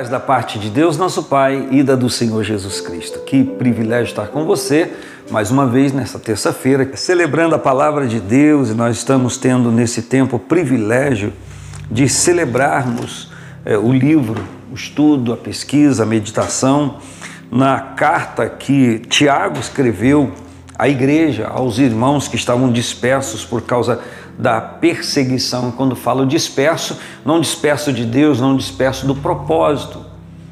paz da parte de Deus, nosso Pai, e da do Senhor Jesus Cristo. Que privilégio estar com você mais uma vez nesta terça-feira, celebrando a palavra de Deus, e nós estamos tendo nesse tempo o privilégio de celebrarmos é, o livro, o estudo, a pesquisa, a meditação, na carta que Tiago escreveu à igreja, aos irmãos que estavam dispersos por causa da perseguição. Quando falo disperso, não disperso de Deus, não disperso do propósito.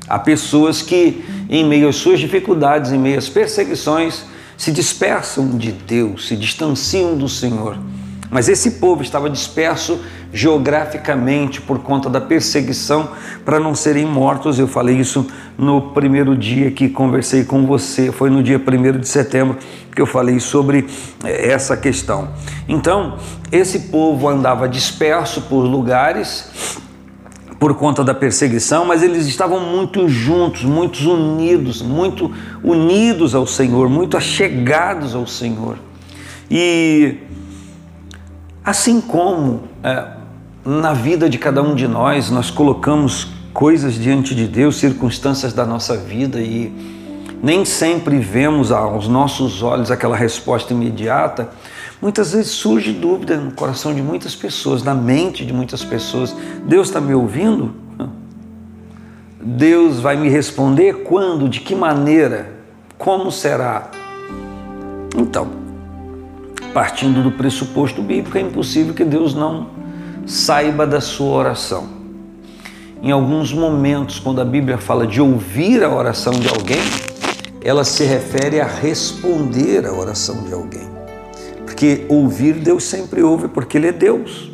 Há pessoas que, em meio às suas dificuldades, em meio às perseguições, se dispersam de Deus, se distanciam do Senhor. Mas esse povo estava disperso geograficamente por conta da perseguição para não serem mortos. Eu falei isso no primeiro dia que conversei com você, foi no dia 1 de setembro que eu falei sobre eh, essa questão. Então, esse povo andava disperso por lugares por conta da perseguição, mas eles estavam muito juntos, muito unidos, muito unidos ao Senhor, muito achegados ao Senhor. E assim como é, na vida de cada um de nós, nós colocamos coisas diante de Deus, circunstâncias da nossa vida e nem sempre vemos aos nossos olhos aquela resposta imediata, muitas vezes surge dúvida no coração de muitas pessoas, na mente de muitas pessoas: Deus está me ouvindo? Deus vai me responder quando? De que maneira? Como será? Então, partindo do pressuposto bíblico, é impossível que Deus não saiba da sua oração. Em alguns momentos, quando a Bíblia fala de ouvir a oração de alguém, ela se refere a responder a oração de alguém. Porque ouvir, Deus sempre ouve, porque Ele é Deus.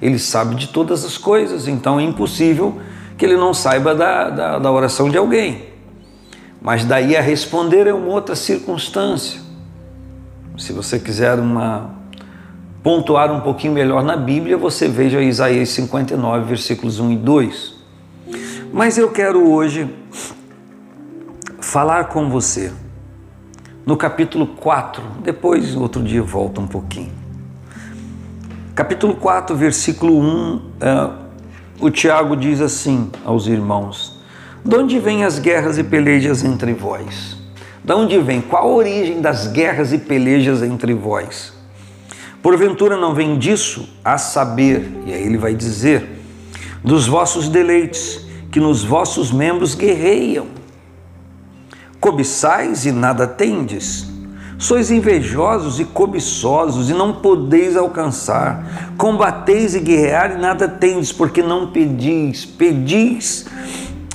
Ele sabe de todas as coisas, então é impossível que Ele não saiba da, da, da oração de alguém. Mas daí a responder é uma outra circunstância. Se você quiser uma pontuar um pouquinho melhor na Bíblia, você veja Isaías 59, versículos 1 e 2. Mas eu quero hoje falar com você no capítulo 4, depois outro dia volta um pouquinho. Capítulo 4, versículo 1, é, o Tiago diz assim aos irmãos: De onde vêm as guerras e pelejas entre vós? De onde vem? Qual a origem das guerras e pelejas entre vós? Porventura não vem disso a saber, e aí ele vai dizer, dos vossos deleites, que nos vossos membros guerreiam Cobiçais e nada tendes. Sois invejosos e cobiçosos e não podeis alcançar. Combateis e guerrear e nada tendes, porque não pedis. Pedis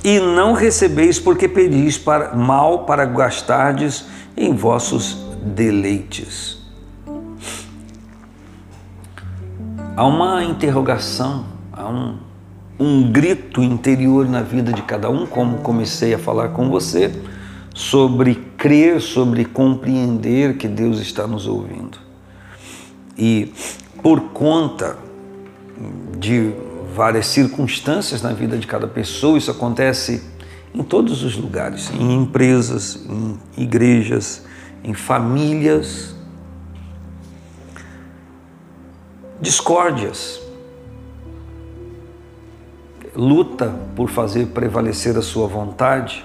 e não recebeis, porque pedis para, mal para gastardes em vossos deleites. Há uma interrogação, há um, um grito interior na vida de cada um, como comecei a falar com você sobre crer, sobre compreender que Deus está nos ouvindo. E por conta de várias circunstâncias na vida de cada pessoa, isso acontece em todos os lugares, em empresas, em igrejas, em famílias. Discórdias. Luta por fazer prevalecer a sua vontade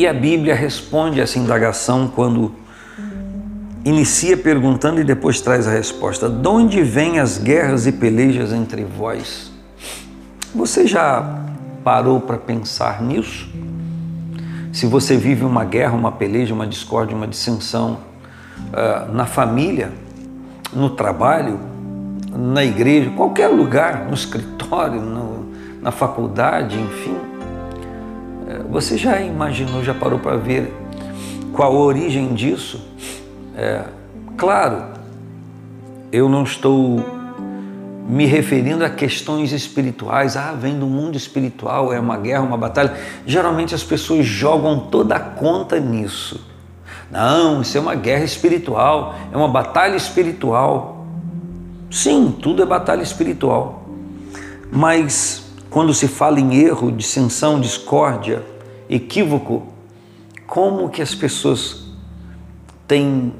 e a Bíblia responde essa indagação quando inicia perguntando e depois traz a resposta: De onde vêm as guerras e pelejas entre vós? Você já parou para pensar nisso? Se você vive uma guerra, uma peleja, uma discórdia, uma dissensão uh, na família, no trabalho, na igreja, qualquer lugar, no escritório, no, na faculdade, enfim, você já imaginou, já parou para ver qual a origem disso? É, claro, eu não estou me referindo a questões espirituais, ah, vem do mundo espiritual, é uma guerra, uma batalha. Geralmente as pessoas jogam toda a conta nisso. Não, isso é uma guerra espiritual, é uma batalha espiritual. Sim, tudo é batalha espiritual. Mas quando se fala em erro, dissensão, discórdia, equívoco, como que as pessoas têm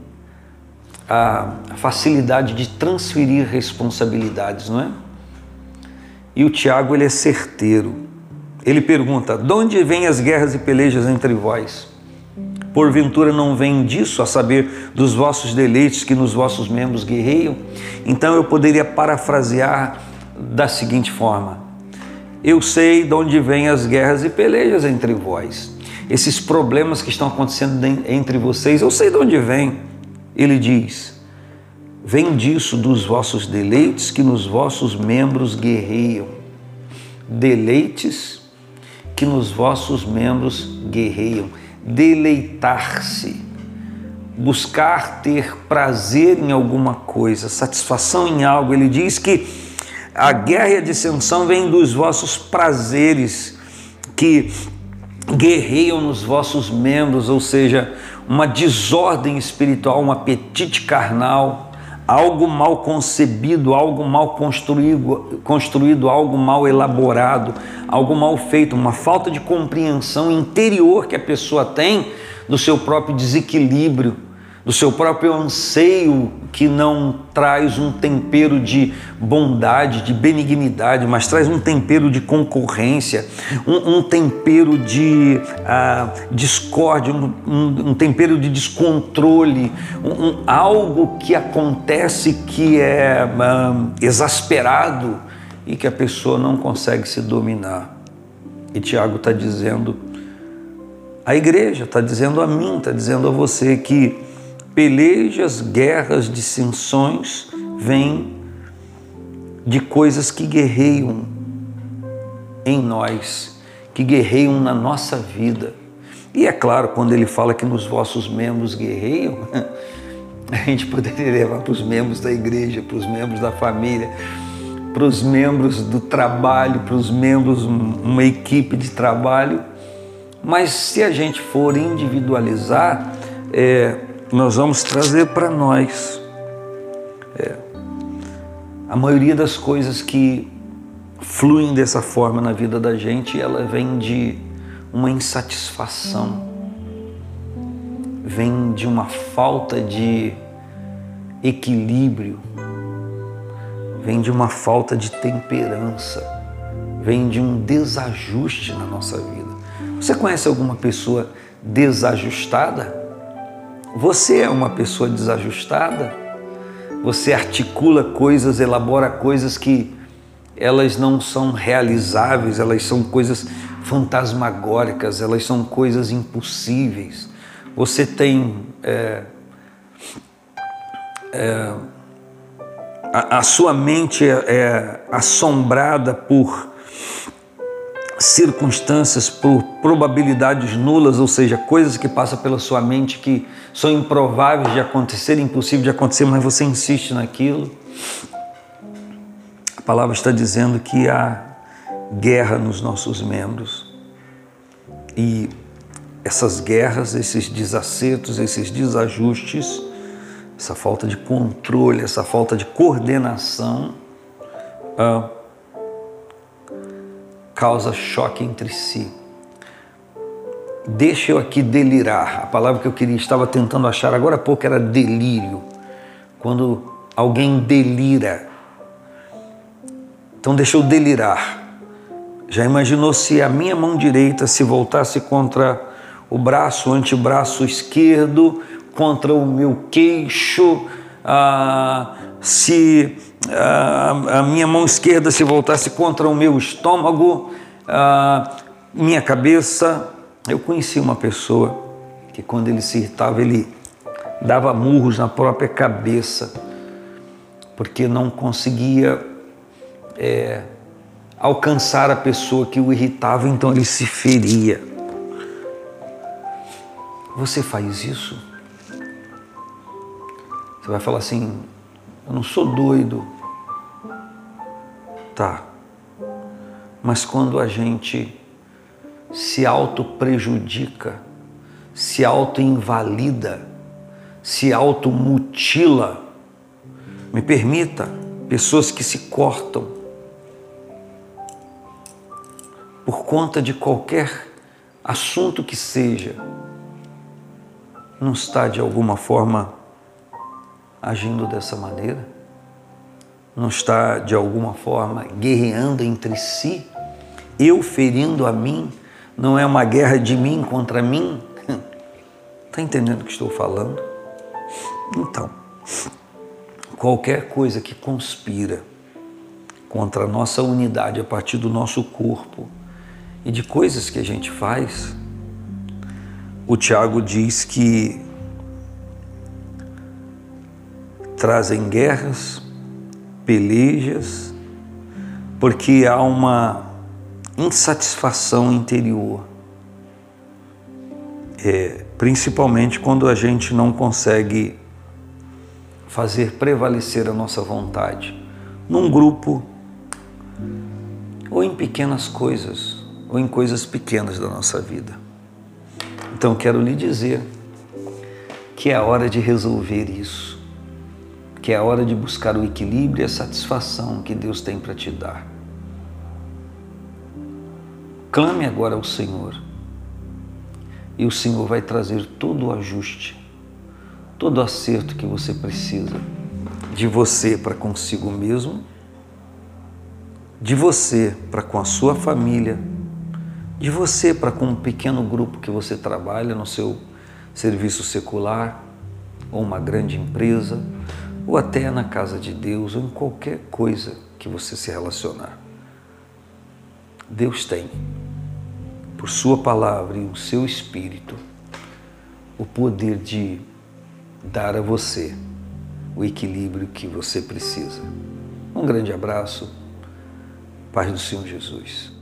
a facilidade de transferir responsabilidades, não é? E o Tiago ele é certeiro. ele pergunta: De onde vêm as guerras e pelejas entre vós? Porventura não vem disso, a saber, dos vossos deleites que nos vossos membros guerreiam? Então eu poderia parafrasear da seguinte forma: Eu sei de onde vêm as guerras e pelejas entre vós. Esses problemas que estão acontecendo entre vocês, eu sei de onde vem. Ele diz: Vem disso dos vossos deleites que nos vossos membros guerreiam. Deleites que nos vossos membros guerreiam. Deleitar-se, buscar ter prazer em alguma coisa, satisfação em algo. Ele diz que a guerra e a dissensão vem dos vossos prazeres que guerreiam nos vossos membros, ou seja, uma desordem espiritual, um apetite carnal algo mal concebido, algo mal construído, construído, algo mal elaborado, algo mal feito, uma falta de compreensão interior que a pessoa tem do seu próprio desequilíbrio, do seu próprio anseio que não traz um tempero de bondade, de benignidade, mas traz um tempero de concorrência, um, um tempero de uh, discórdia, um, um, um, tempero de descontrole, algo que acontece que é uh, exasperado e que a pessoa não consegue se dominar. E Tiago está dizendo, a igreja está dizendo a mim, está dizendo a você que pelejas, guerras, dissensões vêm de coisas que guerreiam em nós, que guerreiam na nossa vida. E é claro, quando ele fala que nos vossos membros guerreiam, a gente poderia levar para os membros da igreja, para os membros da família, para os membros do trabalho, para os membros, uma equipe de trabalho. Mas se a gente for individualizar, é, nós vamos trazer para nós. É, a maioria das coisas que fluem dessa forma na vida da gente, ela vem de uma insatisfação, vem de uma falta de equilíbrio, vem de uma falta de temperança, vem de um desajuste na nossa vida. Você conhece alguma pessoa desajustada? Você é uma pessoa desajustada? Você articula coisas, elabora coisas que elas não são realizáveis, elas são coisas fantasmagóricas, elas são coisas impossíveis. Você tem é, é, a, a, sua mente é, é assombrada por circunstâncias, por probabilidades nulas, ou seja, coisas que passam pela sua mente que são improváveis de acontecer, impossível de acontecer, mas você insiste naquilo. A palavra está dizendo que há guerra nos nossos membros. E essas guerras, esses desacertos, esses desajustes, essa falta de controle, essa falta de coordenação, ah, causa choque entre si. Deixa eu aqui delirar. A palavra que eu queria estava tentando achar agora há pouco era delírio. Quando alguém delira. Então deixa eu delirar. Já imaginou se a minha mão direita se voltasse contra o braço, o antebraço esquerdo, contra o meu queixo, ah, se a minha mão esquerda se voltasse contra o meu estômago, minha cabeça. Eu conheci uma pessoa que, quando ele se irritava, ele dava murros na própria cabeça, porque não conseguia é, alcançar a pessoa que o irritava, então ele se feria. Você faz isso? Você vai falar assim: eu não sou doido. Tá. Mas quando a gente se auto-prejudica, se auto-invalida, se auto-mutila, me permita, pessoas que se cortam por conta de qualquer assunto que seja, não está de alguma forma agindo dessa maneira? Não está de alguma forma guerreando entre si, eu ferindo a mim, não é uma guerra de mim contra mim? Está entendendo o que estou falando? Então, qualquer coisa que conspira contra a nossa unidade a partir do nosso corpo e de coisas que a gente faz, o Tiago diz que trazem guerras, pelejas, porque há uma insatisfação interior. É, principalmente quando a gente não consegue fazer prevalecer a nossa vontade num grupo ou em pequenas coisas ou em coisas pequenas da nossa vida. Então quero lhe dizer que é a hora de resolver isso, que é a hora de buscar o equilíbrio e a satisfação que Deus tem para te dar. Clame agora ao Senhor e o Senhor vai trazer todo o ajuste, todo o acerto que você precisa de você para consigo mesmo, de você para com a sua família, de você para com um pequeno grupo que você trabalha no seu serviço secular, ou uma grande empresa, ou até na casa de Deus, ou em qualquer coisa que você se relacionar. Deus tem por Sua palavra e o seu Espírito, o poder de dar a você o equilíbrio que você precisa. Um grande abraço, Paz do Senhor Jesus.